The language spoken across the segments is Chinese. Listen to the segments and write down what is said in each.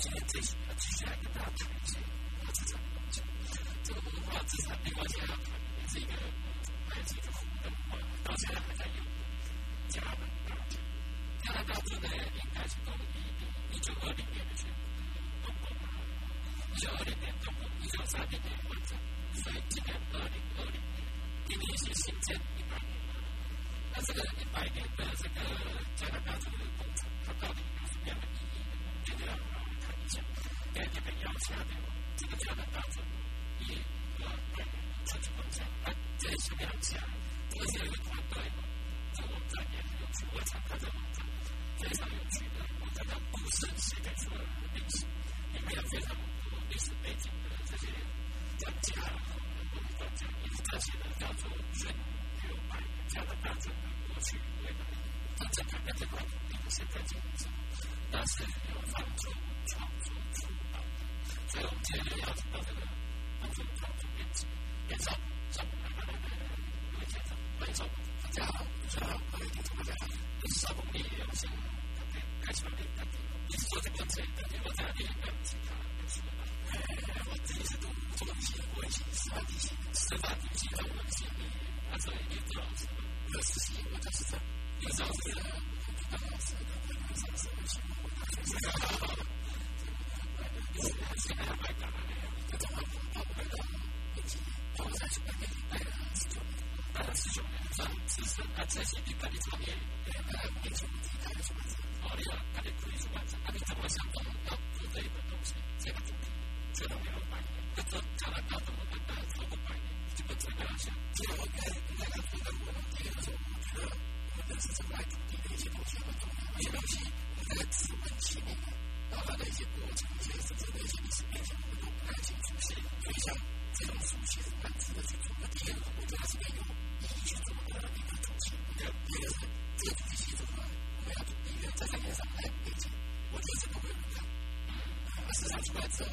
今天这一集继续来跟大家谈一些文化资产的关。这个文化资产没关系啊，也是一个还是一个古的文化，到现在还在用。加拿大，加拿大住的应该是从一一九二零年的时，一九二零年东，一九三零年完成，所以今年二零二零年，今年是新建一百年了。那这个一百年的这个加拿大住的，它到底有什么意义呢？今天要。讲，但你们要知道，这个叫大周，一个外面的超级，是两期，这个是一个团队，这个网站也很有趣，我常看这个网站，非常有趣的，我这个故事是跟出来的历史，里面有非常多历史背景的这些专家和我们专家，也是这些的叫做十六百家的大臣们过去为在的一些背景，知，但是有帮助。场所知道的。所以我们今天就邀请到这个作场所编辑严少上来，来来来来来，各，大家好，大家好，各位听众大家好，我是，也有幸特别开出来跟您，也是做这个职业的，因为在那边，我自己是读中文系，我也是师范体系，师范体系的文系毕业，那时候也念老师，我，我就是这样，严少是。当老师，当老师，我喜欢我大学。现在买地呢，它要超过五百亩，它要超过一千亩，它在什么地方买呢？在四川，但是四川现在是国家新的产业，现在国家鼓励土地改革，土地要大力度去完成，土地怎么想都要做这个东西，这个土地绝对没有百年，这个将来它怎么敢超过百年？这个怎么想？这个我该应该说的，我今天说，我觉得，无论是这块土地，这些东西很重要，这些东西，我在四分七年。包含些国籍，一些那些历史背景，我都不太清楚。所以像这种书写是蛮值得去的。第二，我觉是更有意义去做的一个主题。第二个是这个主题写出来，我们要第一个在上面上还有背景，我觉得这个会很看。嗯，市场出来之后。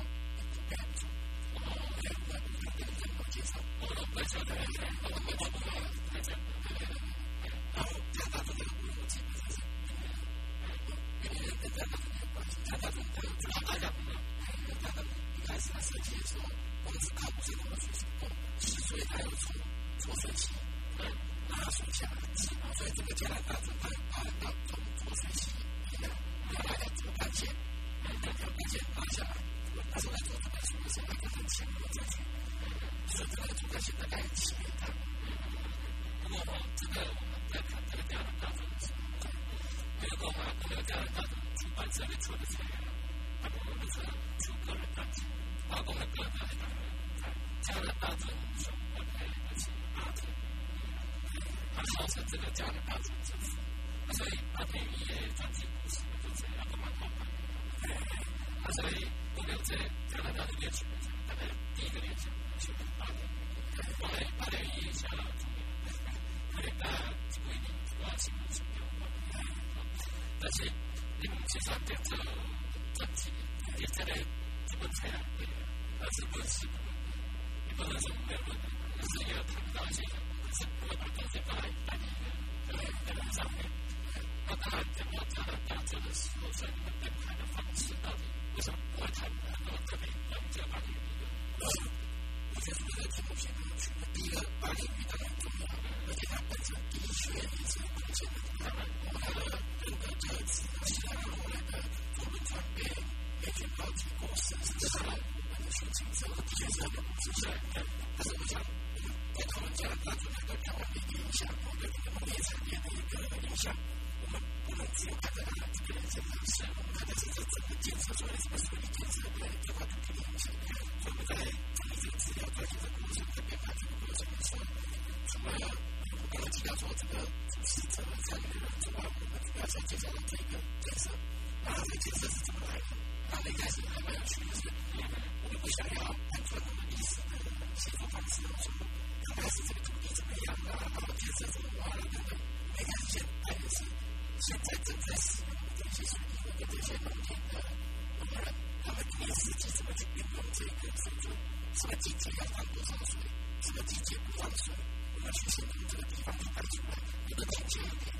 Thank you. 参加这种活动，就让大家懂得，哎，人家的开始在设计的时候，我们是靠不是靠的去手工，脊椎还有从左髓起，哎，拉竖起来，脊嘛，所以这个艰难大组它包含到从左髓起，哎，然后大家怎么关节，哎，两条关节拉下来，那时候来做这本书的时候，还是很浅薄再去，所以这个主干线大概七米长，不过哈，这个我们在看这个艰难大组的时候。没有购买目标价的大厂主办设备处的裁员，他们公司出个人大奖，发工的个人大奖，在加拿大总统我的爱的是阿特，他号称这个加拿大总统，那所以阿特一夜赚进五十亿，就这样购买购买，那所以目标在加拿大的业绩来讲，大概第一个联想就是阿特，后来阿特一夜下了中年，对，那不一定，主要是目标。但是你唔是选择做杂志，因为这个基本材料贵，而是本事，你不能说没有问题，就是要谈到一些，就是不会把东西放在大一个呃电脑上面。那当然，电脑它的标准的时候，所以你们电台的方式到底为什么不会谈很多特别用这个方面的理论？这是一个基础性的区别。第一个，巴黎语当然重要，而且它本身的确也是有贡献的。那么，我们的这个这次的希腊人，我们的作文传遍遍全高级过甚至是我们的学生，这个的确是很不值钱。但是我想，在他们家，他主要的台湾的影响，我对我们农业产业的一个影响。个去看看他这个人身上是，看看现在怎么检测出来，什么时候你检测出来，对他的不影响。我们在整理这个资料、做这个过程、在编排这个过程的时候，除了我刚才提到说这个是怎么这样一个人之外，我们要先介绍到这个建设，那这个建设是怎么来的？那应该是还蛮有趣的是，我们不想要按照我们历史的写作方式说，刚开始这个土地怎么样啊，然后建设怎么挖了等等，应该是先，当然是。现在正在使用的这些水？泥或者这些农田的农人，他们每四季怎么去运用这个水？柱？什么季节要放多少水？什么季节不放水？我们去形容这个地方就排出来，有的天气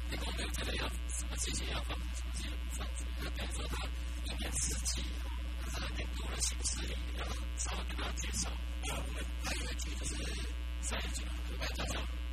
那个没有这个要什么季节要放，什么季节不放水，那等于说他一年四季啊，他是很严格的形式里要稍微跟他介绍。那我们还有一句就是三一句，就是外交上。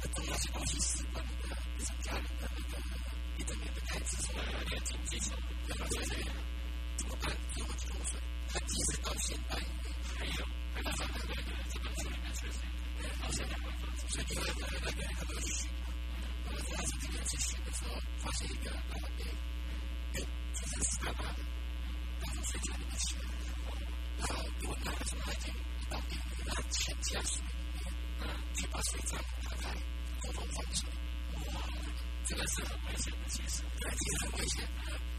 很重要是公司习的一种家人的那个一整年的开支，从来没有经济上的那些怎么办？所以我就跟我说，他到现在还有，还有上个月这个月里面确实对，好像两万，所以就是那个那个去寻嘛，我们这边去寻的时候，发现一个呃，哎，哎，就是十八的，当时睡觉里面去了，然后拿什么来着？到底钱家属？第八十一章，他在空中放手。哇，这个是很危险的，其实。对，其实很危险。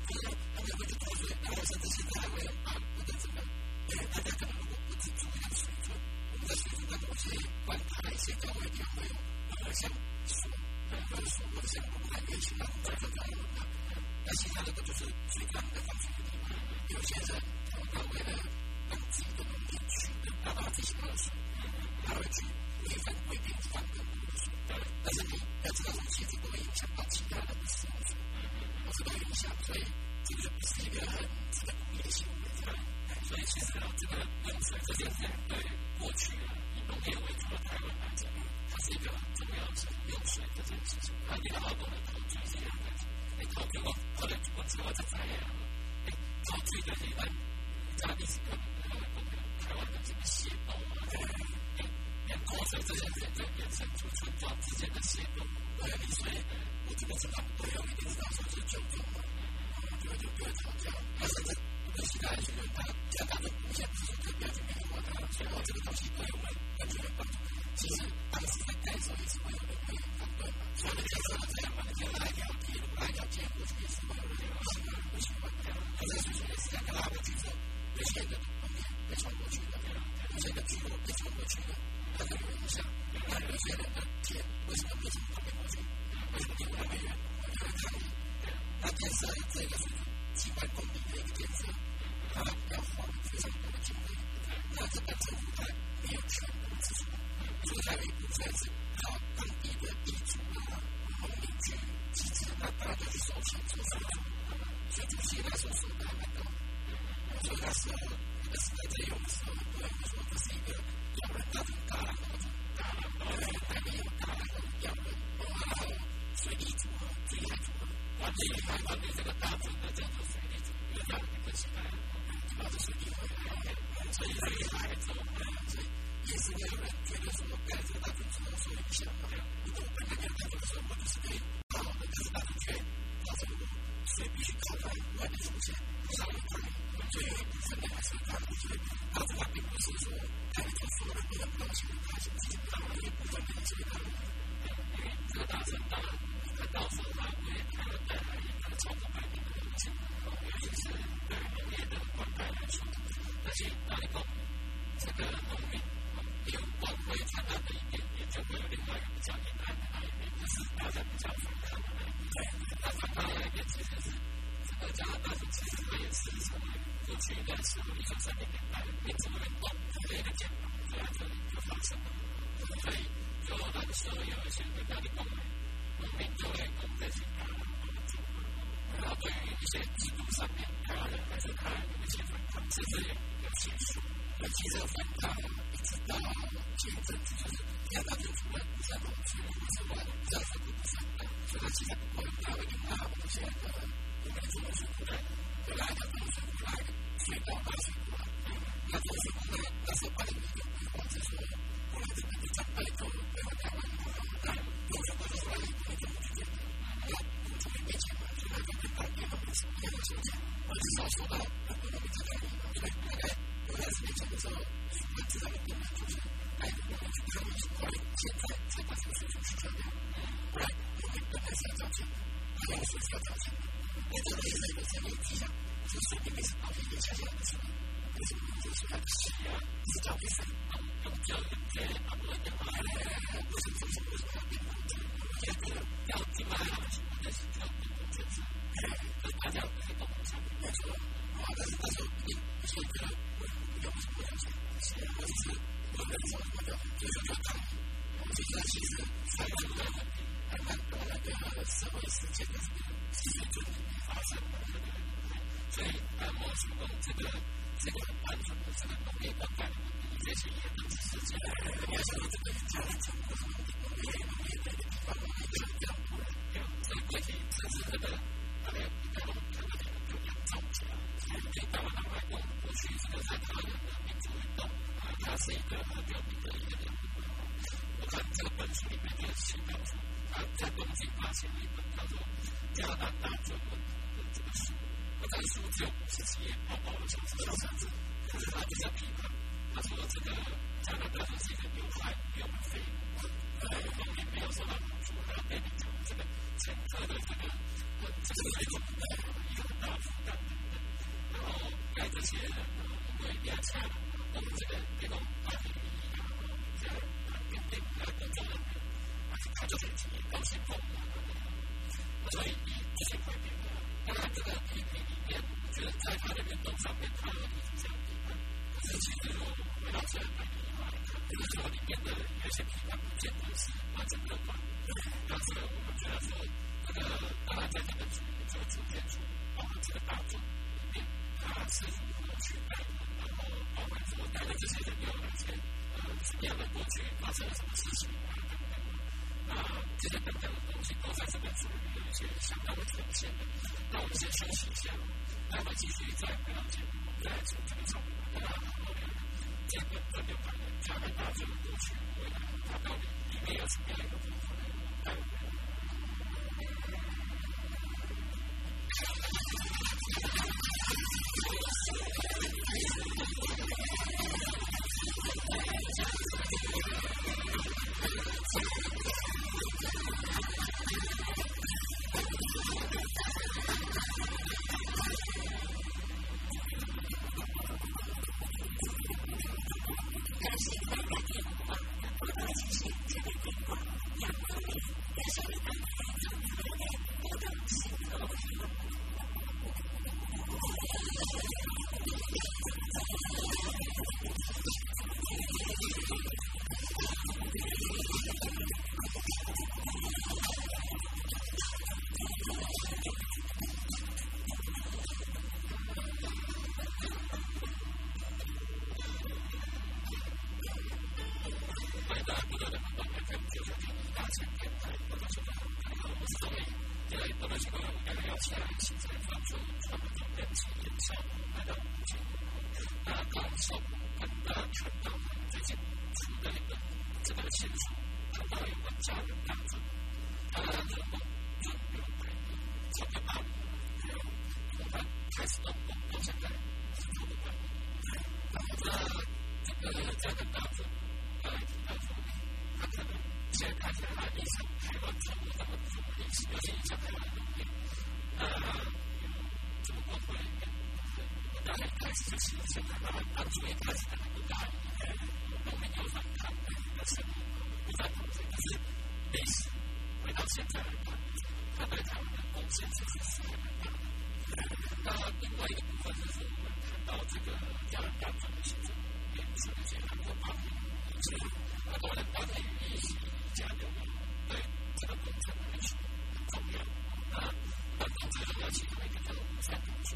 不是，他们会脱水，然后甚至现在还会啊，或者怎么？因为大家可能如果不知注意的水准，我们在水中的某些管台，现在我一定会有呃像锁，呃或者锁或者像木板运行的木板正在用的。那其他的不就是水管的放水的地方？有些人他为了让自己的农地取得达到最想要的水，他会去。也反馈给其他的部署。但是你要知道，这其实都会影响到其他的部署，都是都影响，所以这个不是一个很值得鼓励的行为。对，所以其实啊，这个用水这件事情，对过去啊，以农业为主的台湾来讲，它是一个很重要的用水这件事情。那你的劳动的投注是一样的，你投注过，后来结果之后再发芽了，哎，投注的地方，在历史课本都会公开台湾的这个写报啊。对点扩散这些人在衍生出村庄之间的协作。对，你所以，我这个村庄朋友一定是舅舅嘛，然就就就会吵架。他甚我们其他一群人，他家当中无限制的标准没有他，所以我这个东西对我完全没帮。其实当时在盖的时候也是会有人会反对嘛，所这样嘛，你看到一条铁路，一条街，过去也是有人反，不喜欢。可是叔叔也是在跟他们竞争，有些人的旁被冲过去的。这个苹果为什么去出？它的影响，那有些人的电为什么为什么会没出为什么电量没远？它的抗，那电色这个是几百公里的一个电色，它要花非常多的经费，那这个政府没有全部支出，所以它一部是他当地的地主啊、农民去集资，那大的去收做，所以这那时候是还蛮多，所个时候。这是在用说，用说，不是一个。当然，大风大浪，大浪，大浪还没有大浪的，要不，我爱好水一族和水一族，我这一块的这个大风呢，叫做水一族，有这样一个习惯，我们就是以后要海，所以大海，所以以色列人决定说，干脆大风大浪，水下，我们本来就是说，我们是海，我们是大海。所以必须考虑外的风险。不少人认为，最一部分的还是大陆这边。它并不是说它里头所有的不能放弃，它是只大一部分的这个大。因为这个大城大，你看到带来一个超过百年的风险，尤其是对农业的灌溉来说。而且大陆，这个有光辉灿烂的一面，也就会有另外一个叫你爱不，是大家比较。那一面其实是这个加拿大，其实它也是从过去一段时间，一九三零年代民主运动的一个肩膀，在这里就发生了。所以，就那个时候有一些国家的公民，农民就会攻这些，然后对于一些制度上面，台湾人还是他有一些反抗，甚至有有起诉。那其实反抗一直到前阵子，就是加拿大政府不再容许之外，暂时不反抗，所以他其实不会他会跟他们这些的国民族的水库来，回来的东西来水稻大水库啊，那这是那那是八零年的规划，就是后来这个就长辈就回到台湾，那有什么出来，你怎么去解决？要从里面钱嘛，所以他就跟当地的民什么样的情况，而至少说到很多农民在那里，因为大概。开始年轻的时候，他知道的根本就是爱的我们去看的是快，现在才把这个水平去调掉。不然我们本来是要找钱，还要说是要找钱，我这个也是一个生意迹象，这水平也是到底一个下降的情况。为什么？就是它的洗啊，是交给谁？用交给阿伯的话，为什么？为什么？为什么要变工资？现在这个要进来了，但是要变工资，哎，大家可以懂一下，没错。啊，但是到时候你不是觉得？有什么东西？是或者是我们什么什么的，就是说当这个其实在这个还蛮多那个社会事件的这个水准里面发生的，对不对？所以按摩手工这个这个单纯的这个农业灌溉的问题，这些也都只是这个，人家说这个家庭成果什么的，农业农业这个地方农业这样这样多人，对吧？所以问题甚至这个大概比较这个这个就严重起来，所以对台湾来讲，过去这个在台湾。它是一个很有名的一个人物。我看这个本书里面就写到说，他在东京发行了一本叫做《加拿大中文》的这个书。那这个书只有五十几页，薄薄的小册子，可是他比较批判，他说这个加拿大是一个有害有废物，呃，农民没有受到好处，还要被民族这个前科的这个这个有一些相当的呈现的。那我们先休息一下，待会继续再回到节目，再从这个角度跟大家聊聊这本《分流版的加拿大这个过去未来，它到底里面有什么样一个部分带我们。事情，那么当初开始打不打，呃，都没有反抗的一个，不反抗声音。可是历史回到现，他对台湾的贡献其实是还蛮大的。那另外一个部分就是我们看到这个加拿大总理选，是那些韩国方面，以及那当然当然也是加对这个工程来说很重。那那总之要请他们一个叫吴三同学。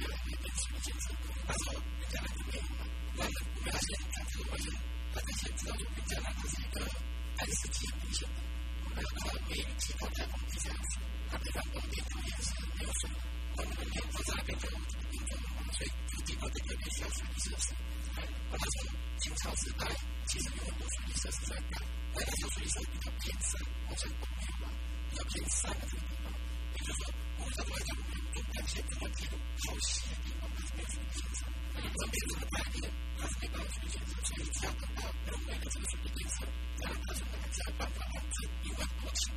越来越变成建设。他说瑜伽来的内容，那我们要先看这个外人，他得先知道瑜伽呢，它是一个按时机的，我们要把它每一期都带往地下去，它每张光碟上也是没有水，我们每天都在那边就运，所以就经过这个必要水利设施。那他说清朝时代其实有很多水利设施在盖，但那些水设施比较偏山，好像，比较偏山的这个地，也就是说，我们在外。大钱、中钱、小钱，都必须去抢。大钱、中钱、小钱，都是必须去抢。抢不到，永远都是别人的。大钱、中钱、小钱，一万块钱，一万块钱，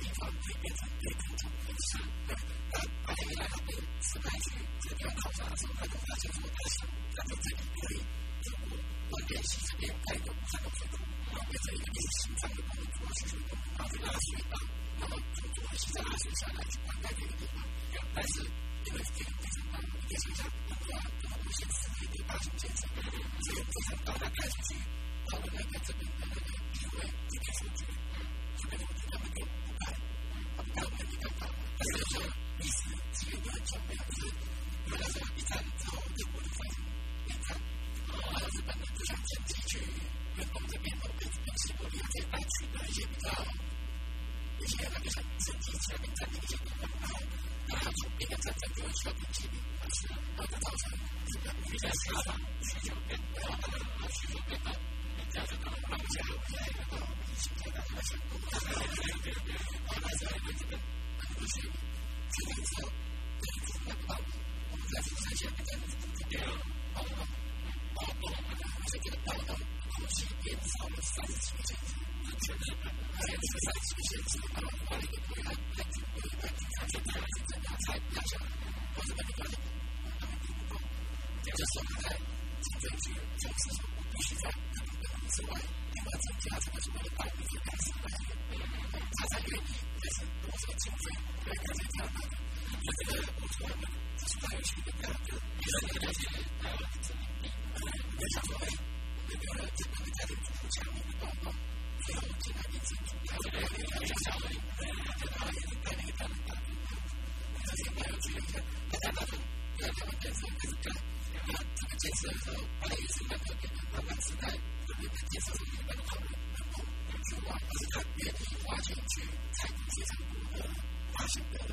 两万块钱，三万块钱，四万块钱，五万块钱，十万块钱，一百万块钱，上万块钱，千万块钱，上百万块钱，上千万块钱，上亿块钱。个这个内心的工作是什么，把它拉扯到，然后从左心脏拉扯下来去灌溉这个地方。但是因为这个非常大，你可以想象，如果要这个无限次的一，这个非常高的盖出去，到了个的那会，一定数据，就变成我们他们都不干，他一干他们。但是有时历史几个月转变，就是原来是一战之后，日本。还有日本的最强阵地，去日本这边，从日本西部沿海地区的一些地方，一些那个阵地，主要阵地一些地方，那那要从那个阵地，就是从基地地方去，然后造成那个日军的伤亡，去救援，然后他们马上去从那边，那边就到八千多，然后我们这边的防线突破了，然后那边，然后那边这边，然后就是，撤退之后，但是这边不到，我们在富山县那边是渡过掉，好不好？报道，这个报道，或许因此我们丧失了信心，或者我们还丧失了信心。我们怀疑，我们怀疑，我们完全怀疑，我们完全不相信。为什么？因为，我们听不惯。就是他在记者群中，至少不是在那个公司外，另外一家，另外一家，另外一家，另外一家之外，他在外面，他是多少经费，多少经费？这个工作呢，就是关于这个大学里面的那些大学的证明，或者说是我们的这个家庭的证明的报告。最后，我们进行这个注册的这个小孩在哪里的办理的这个办理的手续。我们这些办理的手续，大家都是要他们签字盖章。然后这个结束后，把一些那个相关的资料，我们的建设所准备好了，然后就往这个医院里花钱去太平血站补个八星的了。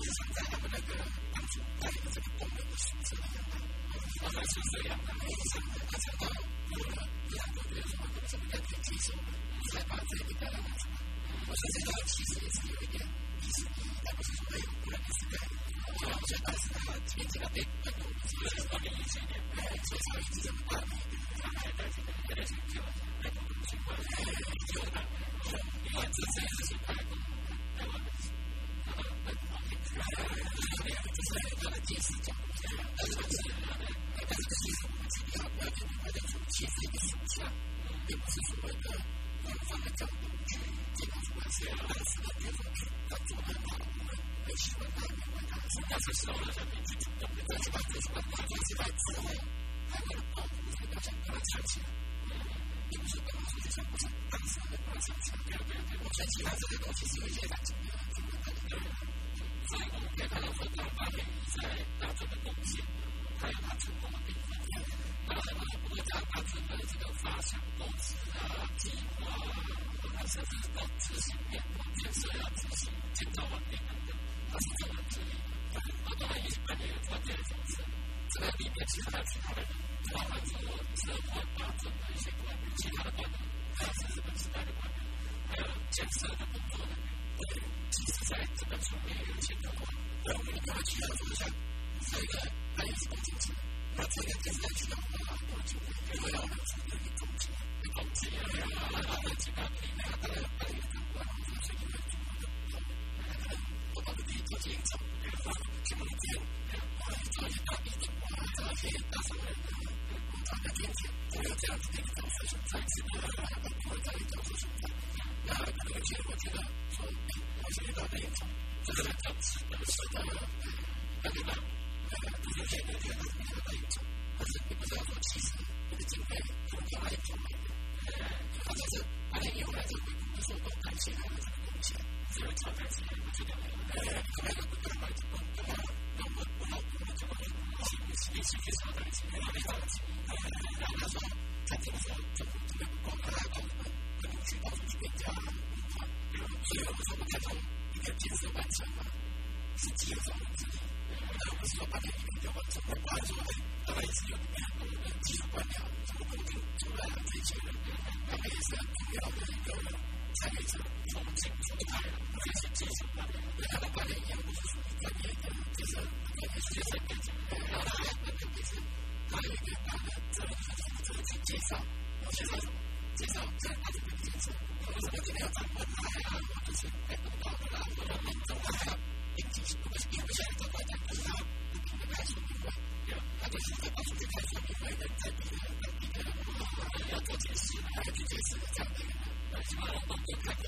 隐藏在他们那个当主管的这个功能的选择里面。是这样，然后医生，到过个月之后，怎么该可接受，才把这个带来了。我说这个其实也是有一点意思意义，但不是说哎，不然你是该，就好像当时他前几天被很多，是不是说你以前也哎，至少一直这么大的，他还担心的，担心就很多情况，哎，就那，因为这些事情太多，那么。其他这些东西是有一些感情的，对不对？对对。所以我们可以看到说，当八点在大众的贡献，还有他成功的地方。当然了，国家大致的这个发想构思啊、计划啊，甚至到执行面、建设要执行、建造完毕等等，它是这么之一。啊，当然也是扮演有关键的角色。这个里面其实还有其他的，包含说社会发展的一些观念、其他的观念，还有日本时代的观念，还有建设的工作人员。对，其实在这个层面有一些的话，对我们里面的其他说像这个，它也是工程师。那这个电视剧的话，我就会会要有自己的一种经一种经验啊，然后几个品牌啊，大家扮演的关注是因为主要的，我把自己做进场，比如说什么店，啊，做一些大地的，啊，做一些大商人的，大家赚钱，都有这样子的一个角色存在，是的，都会这样一个角色存在。那可能其实我觉得说，我觉得那一种，这个叫值得是的，感觉到。有些人觉得他是那一种，但是你不知道说，其实这个经费从另外一种来的，他就是八年以后来这个不是我感谢他的这个贡献，只有超在自己我觉得，呃，另外一个不干嘛就不干嘛，那我我老婆就会去去去去超在自己，没着急，然后他说他这个时候就这个不够，他到我们可能去到处去变家，所以我说我看到一个建设完成嘛，是计划自己。而不是说八点一定就完成，不然说大概也是有里面很多的技术官僚，什么固定出来啊这些人，他们也是很重要的一个参与者，从进出派这些技术官僚，跟他们八点一样，不是属于专业的，就是专业学生背景，然后他那个也是他有一个大的责任，就是负责去介绍，介绍什么？介绍在八点的建设，或者什么今天要涨温啦，或者是被动到的啦，或者民众啊，还要应急，如果是因为现在这块讲。是在把数据开出来，因为人在比的本地的要做解释，还要去解释的这样的一个，基本上都都看过。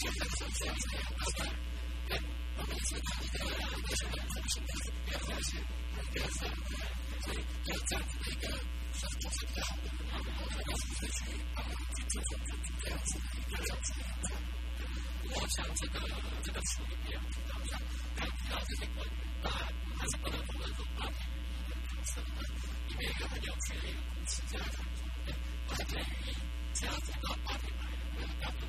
现在是这样子的，那个跟我们是看一个为什么同性的比较关系，比较少，所以有这样子的一个算是就是比较好的，然后我们当时是这样子的。我想这个这个处理面，好像刚提到这些关于大还是不能不能说大。里面有很有趣的一个故事，这样子，它在于只要走到八点来，我们大部分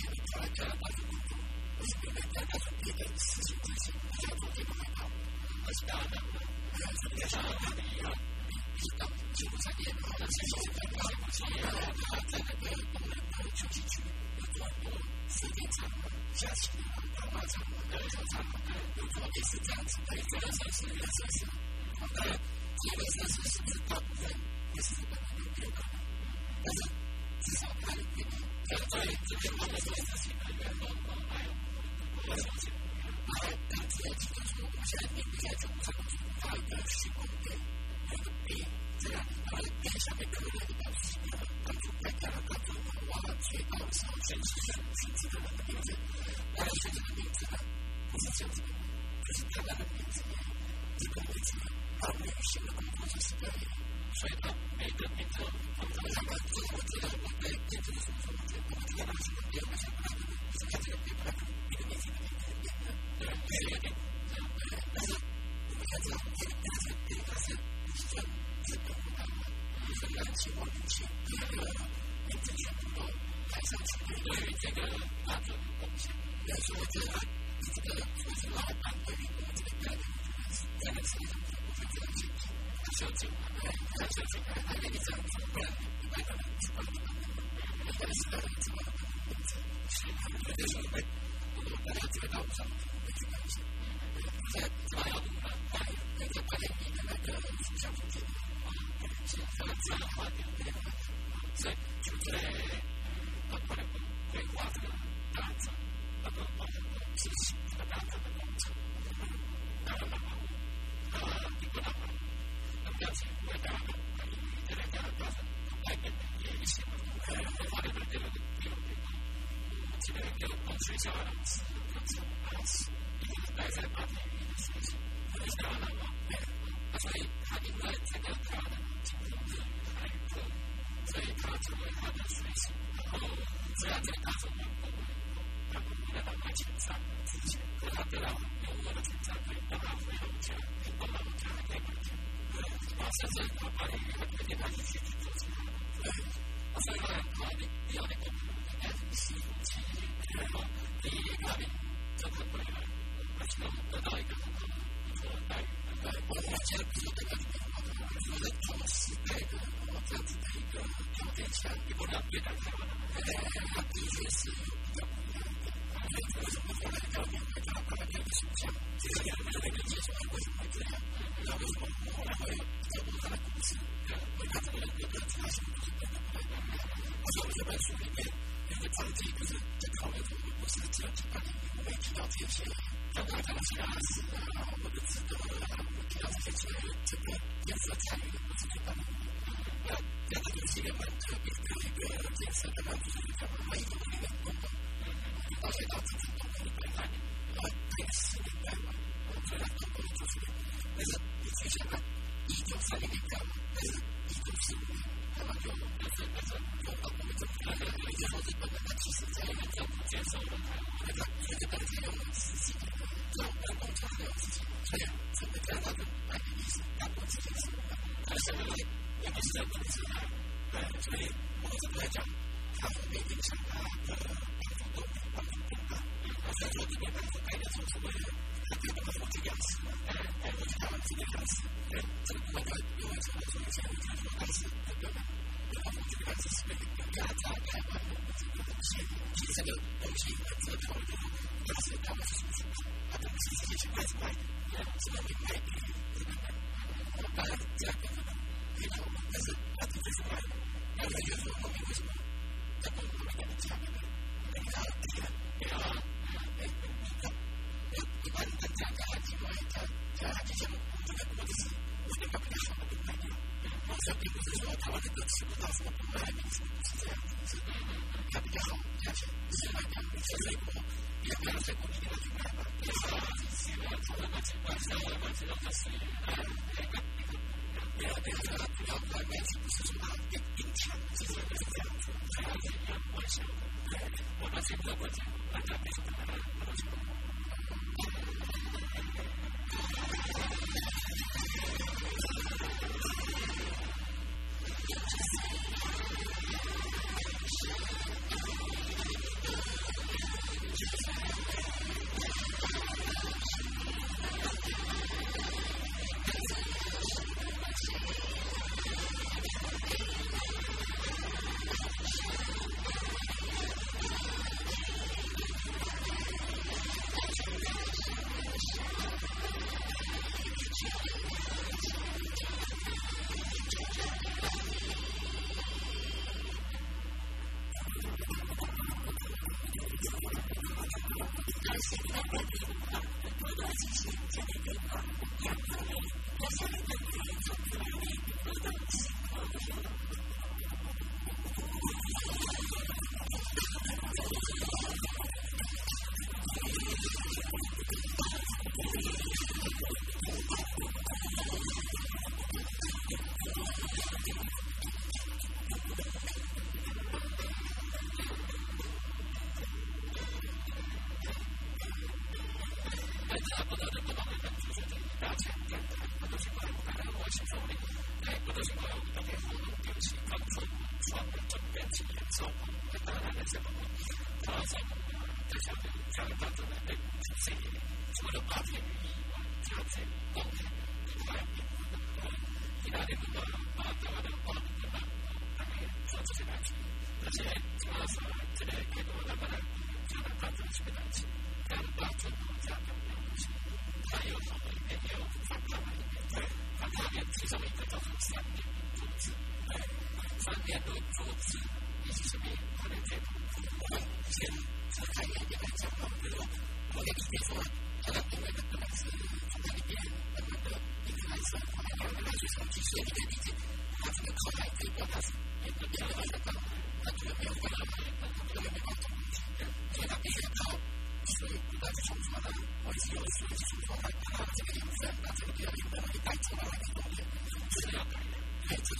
像他们一样，比比到技术产业，好像是现在的技术产业，然后他在那个东南的休息区有做多四 D 厂、下棋啊、打麻将啊、篮球场啊，有做类似这样子的一个设施、一个设施。好，当然，这个设施是不是大部分也是日本那边有可能？但是。至少他有这个，在在这边他们做事情的员工都还有很多的事情。然后当时有记者说，我们现在面对在总上发一个虚空杯，有个杯这样，然后杯下面刻了一个表示一个当初在加拿大做挖掘到的时候选出选选出的人的名字。那个选出的名字呢，不是这样子的，就是他那个名字这个位置，他女性的工作是十个人，所以他每个名字放在上面，这个我觉得。Thank you. 学校老师各种 Associazione, eh, la 老师，因为待在八天里的学习，回家了嘛，对，所以他因为这个他的今天日语韩语课，所以他成为他的学习。然后虽然这个大众没有他不会在他前三之前，可他得到有我的成长，可以帮他回老家，帮老家还可以买钱，对，啊，甚至他八天里还推荐他继续去做其他的，对，所以呢，他的第二个应该是西服企业。然后第一他的这个回来，而且得到一个很好的一个待遇。对，我我现在不是这个里面，我觉得同时代的这样子的一个条件下，你不能对待台湾，他的确是有比较不一样的。为什么后来教练会他把他这个形象，这个两个人的接触为什么会这样？那为什么后来会有这么多的故事？为他这个人格的差异是变得不太一样。而且我这本书里面。这个章节就是在考虑中，不是只有几个领域，我们提到这些，包括讲其他事啊，或者值得啊，提到这些这个颜色参与的不是一般的。那这个就是一个蛮特别的一个颜色，刚刚就是讲每一个领域都有，而且到自己都可以摆在，然后这个十年代嘛，虽然都可以做出来，但是你去想看一九三零年代嘛，但是一九四五年。他们就但是但是就到我们这边来，有些说日本人他其实在政府接受了他，那个那个当天用实际的这种人工厂的事情，所以整个加拿大的百年历史大部分是接受的，但是因为也不是在控制它，对，所以我们这边来讲，它后面影响它的帮助都帮助更大。所以说这边帮助概念说是为了它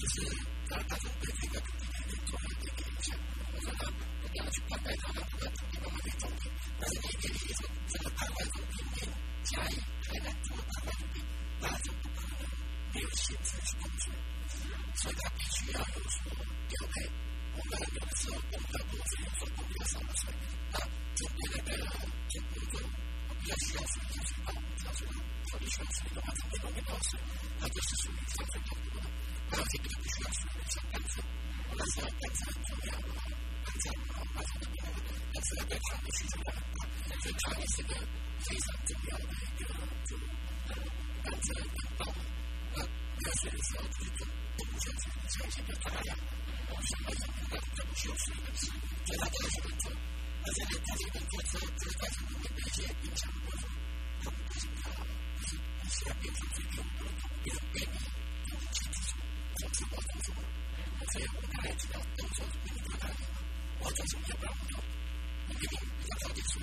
就是他大众对这个土地的重要的一个影响。我说他不要去灌溉它的这个土地慢慢的种田，但是你一定是说这个大块土地面加以开展，这个大块土地，那就没有限制去种水。所以它必须要有所调配。我们有的时候供比较多水，有时候供比较少的水。那针对那个就比如说比较需要水的水稻，比较需要特别需要水的话，这边都没到水，它就是属于上水稻多的。还有这边就不需要水的，像甘蔗，我们知道甘蔗很重要的，甘蔗啊，甘蔗那边的甘蔗对糖的需求量很大，所以它也是个非常重要的一个就甘蔗的稻。那没有水的时候就种。像像一些比较大量，我们想到水的是，所以它这个是很重，而且呢，它这个做之后，这个造成里，不是比较好，就是你现在变成最低，变成便利，有机制什么，或者保证什么，所以我们大概知道，都是便利在哪里嘛，我做什么要不然我们我们一定比较好点水，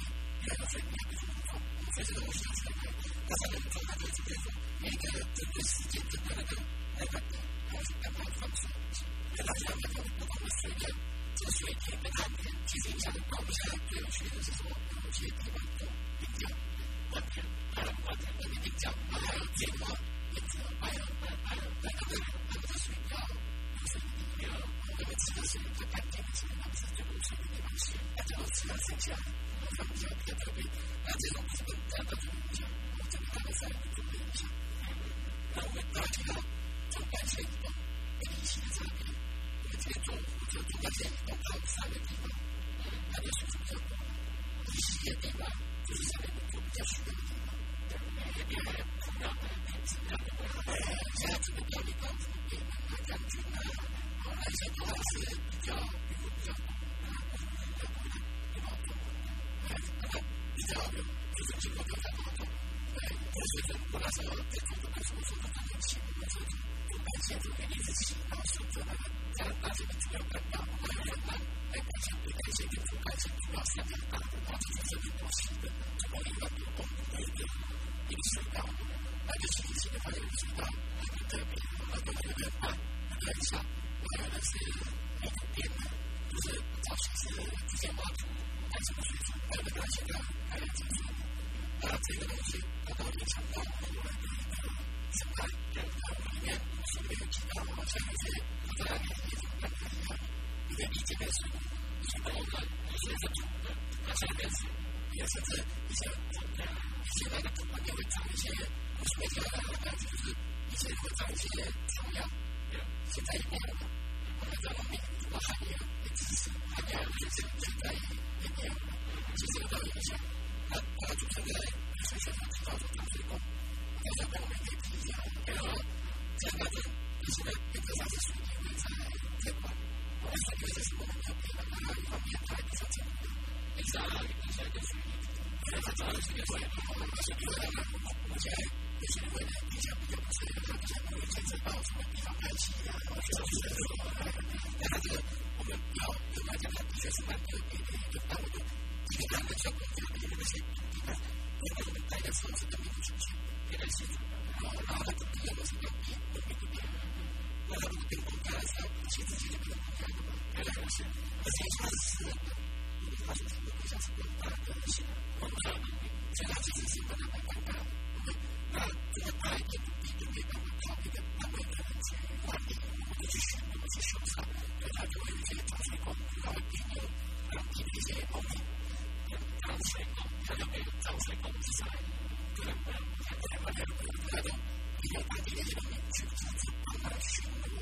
第二个水你不怎么做，所以这个我是要出来的，那上面做它就直接说，每个针对时间针对那个那个。赶快放水，原来下面有不同的水量，这个水田跟旱田其实影响很大。我们现在最有趣的是说，有些地方做定降、灌田，还有灌田那边定降，还有减化、也是还有还有在那个那个水要有水里面，那个吃的水在干田的时候，他们是最有水的地方洗，大家都吃了剩下，放不下比较特别。那这种是跟大家都影响，这个大概是就会影响。那我们大家听到。中干线移动跟以前的差别，我们这边做做中干线移动到三个地方，它的水质比较高。一些地方就是下面工作比较需要的地方，那边同样的品质量的话，现在这个标准高什么边啊、将军啊，好那些都还是比较渔获比较多，啊，比较多的地方做，哎，那个比较有就是经过比较好做，哎，这水准我那时候在做的时候做的很用心，做的。现在肯定是起到选择那个加拿大这个主要干道，还有越南来改善对改善跟主干线主要三个大的，然后这是很多新的，总共一万多公里的一个一个隧道，那个新型的话有隧道很特别，然后有点慢，很小，还有的是那个电的，就是早期是之前挖土干什么水土，还有那现在还有技术，那这个东西它到底强到我们的一个生态里面。是没有提到，好像有些在那里也有办法一样。因为你这边是是高的，有些是土的，它下面是也是这一些土的，一些那个土里面会长一些，不是没听到的感觉，就是以前会长一些草药，现在也没有了。我们在外面什么旱药、知识、旱药，就是现在也没有了，其实有影响。那那就在水学上知道说长水工，大家跟我们可以提一下，然后。这个是以前的原则上是属于会在监管，我们属于这是我们要配合它一方面，它比较紧密。第三，以前就是为它主要是一个水，而且因为它目前有些人会影响比较不是，它不像有牵涉到什么地方拍戏啊，或者是什么，但它这个我们要跟大家讲，的确是蛮特别的一个单位，基本上的效果就比那些地方，因为我们待的时候是跟民族出去，别的是。然后它土地又是要比农民的地，那它如果变公家的时候，其实就变成公家的嘛，原来不是，而且它是私人的，因为它是经过地下是国大的一些公家农民，所以它其实是把它买回来的。那这个大一点土地就没办法靠那个单位的人去管理，或者去选，或者去修缮，所以它就会有一些涨水工，它会变有当地的一些农民，涨水工，它就被涨水工制裁，可能不能，可能不能。那种比较大的一些农民去组织帮他巡逻、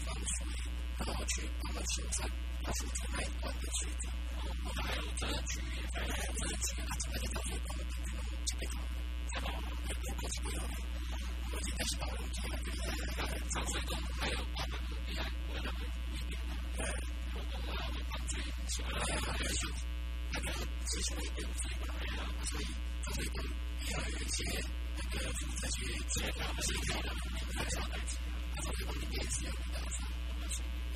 放水，去帮忙修缮，它是在那一段的水准。我们还有责任区域，还有责任区域，它整个的水管的平均基本上太好了，也不够基本了。我们今天是把问题解决了，涨水工还有把那个厉害，我那个一点，对，我我我要帮最起来，还有还有那个技术一点水管，所以涨水工也要有一些那个负责去协调协调的，还是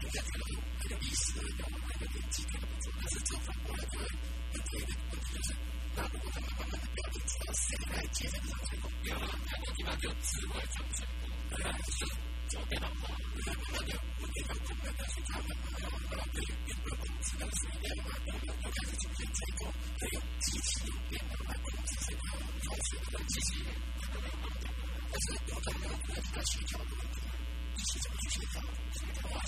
现在看到那个历史的描绘的痕迹，他们怎么？它知，有四万张是空的了。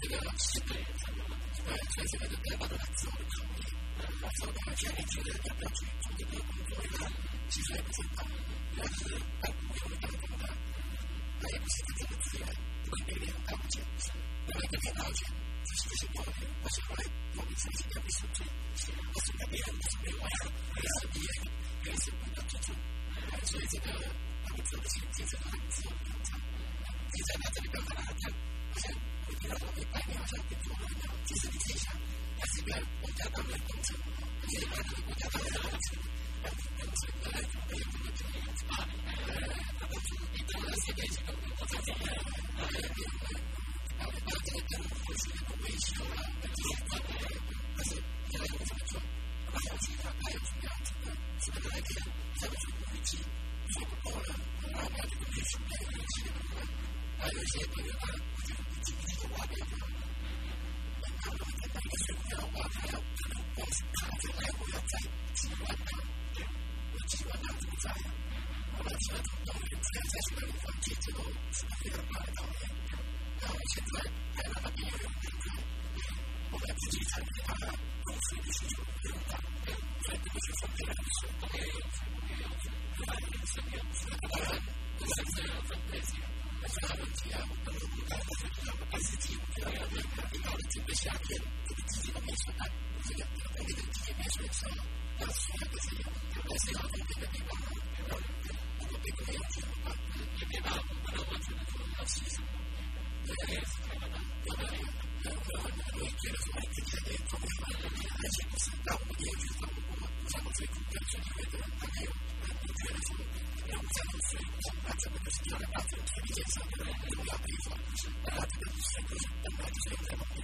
这个设备，呃，做这个的代办的自我的考虑，呃，自我考虑，你觉得要不要去做这个工作？因为其实也不是当，原来是当雇佣当中的，他也不是真正的职业，不会给你很大的钱，那么一个很大的钱，只是这些道理，我想来，我们甚至也不是最，我是毕业，我是没完，我也是毕业，也是不能做主，所以这个他们做的钱，其实他们自我的考虑，现在呢，这里边他们还。现在国家的环境条、还有一些别的，我就没记住。我那个，你看我那个水饺，我还要把那个锅烧烫起来，人站在水里放气之后，但我们也去找过。涨最股票最厉害的人，他没有很明确的说要涨水涨，他可能就是要来把这个推荐上，对不对？要推广，那他这个水就是本来就是用在某边，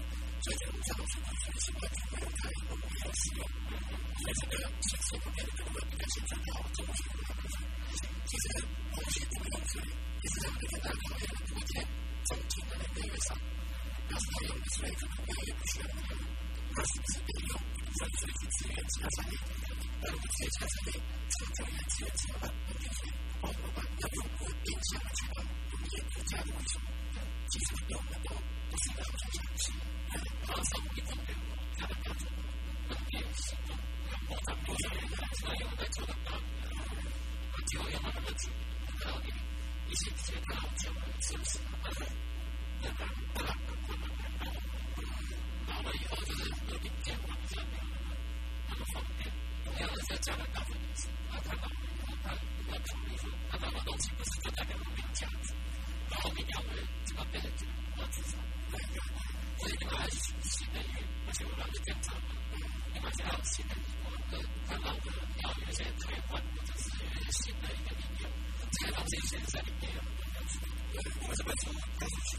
所以这个涨水股票的习惯就没有他一个目标需要。所以这个新手股票的部分应该是讲到这个水股的部分。其实后续股票水也是我们跟大家讨论的，不过在总体的那个月上，要是他用的水可能越来越不需要了。Але высвятшчыцца, што якім звяцца.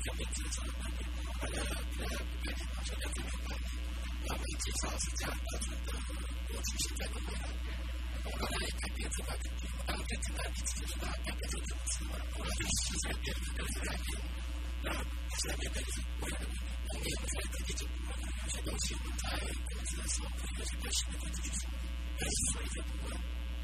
有点自责，那你那个别人对你好像有点冷淡。那我们介绍是这样标准的国际现在的未来，我们来改变这块地方，当然最简单的就是把改变这个组织嘛，我们就是现在变成未来变，那现在变成未来，我们也在自己组织，有些东西我们在公司的时候，有些东西我们自己组织，但是所以就不会。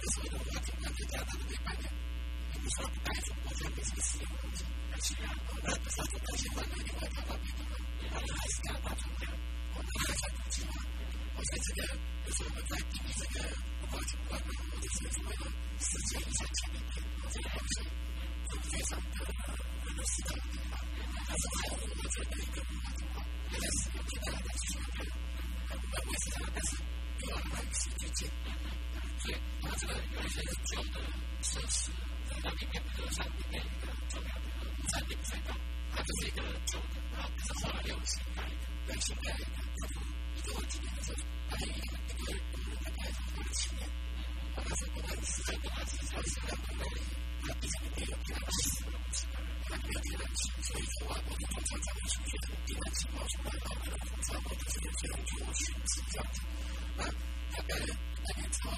的时候，我怎么跟家长没办法？你说不带走，我真的是死不放心。那是啊，那不是就担心万一你会跑到别地方，们还是家大重，我们还想补救啊。我在这个，就是我在定义这个不管怎么办呢，我是所谓的时一下前一，我这个东西非常的很有适当的地方。但是还有我这个不管怎么办，那是我最大的需求，不管为什么，但是又要慢慢去接。对，那这个有一些是旧的设施，就是它里面，比如说像里面一个重要的山顶隧道，它就是一个旧的，然后可是后来又新盖的，对，新盖的，它就是一座纪念的，它里面一个古人的盖房，它的纪念，它那是不管是在哪几条线路那里，它一直没有地方去，它没有地方去，所以说啊，我们就常常会出现地方去跑出来，然后可能差不多就是有些人就会去，是这样子，那大概。之后，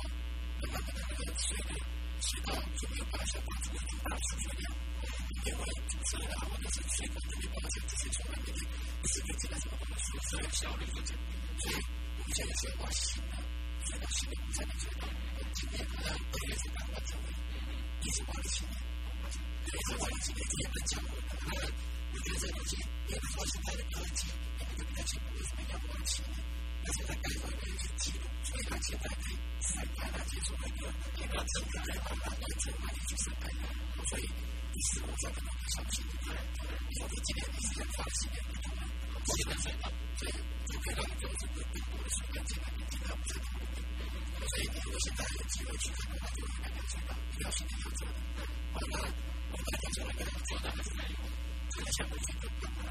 的样子的那个系列，祈祷就没有办法像当初的主大叔一样，因为主持人啊，或者是谁，都没办法像之前从来没有，不是就这个什么公司，所以效率就这，所以我们现在是要醒了，所以把心里不再能做到，今天可能都有些办法成为，一直花了七年，一直花了七年，也没讲过，当然，我觉得这东西，因为说现在的科技，我们就比较清楚为什么要花了七年。就是在盖房里面记录，所以他现在可以三百万结束合约，也要整个对方买完成，买也就三百万。所以第四我再跟他们上去，对，你说这几年你是先放几年不同啊？七年水吧，所以就可以让你做这个更多的水分进来，进来不是同的。所以你如果现在还有机会去看的话，就应该两千吧，不要是你要做的。好，那我们再讲讲那个做的还是没有，这个项目进度怎么样？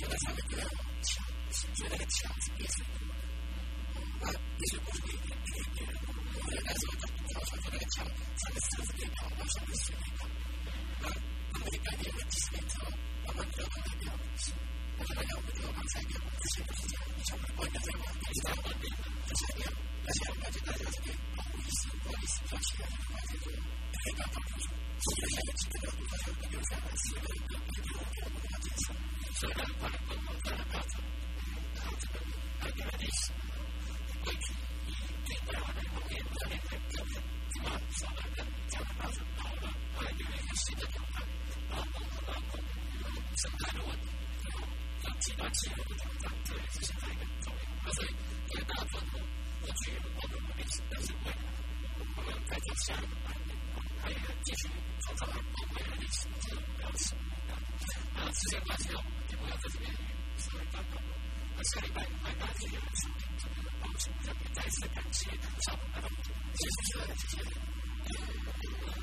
Yo les había creado yo le decía a mis pies y le puse no le das otra cosa que le echaba sabes que es que no vas a decir que no americano es que no va a mandar a la vida some kind of one. 短期短期的不同涨，这也是一个重要。所以在大转后，过去有很多的不利，是未来我们会再做下一个百年，还有继续创造很未来利息，这个不要是啊，时间关系哦，也不要在这边与所有人打。下礼拜欢迎大家继续来收听这个，再次感谢小伙伴，谢谢谢谢。嗯嗯嗯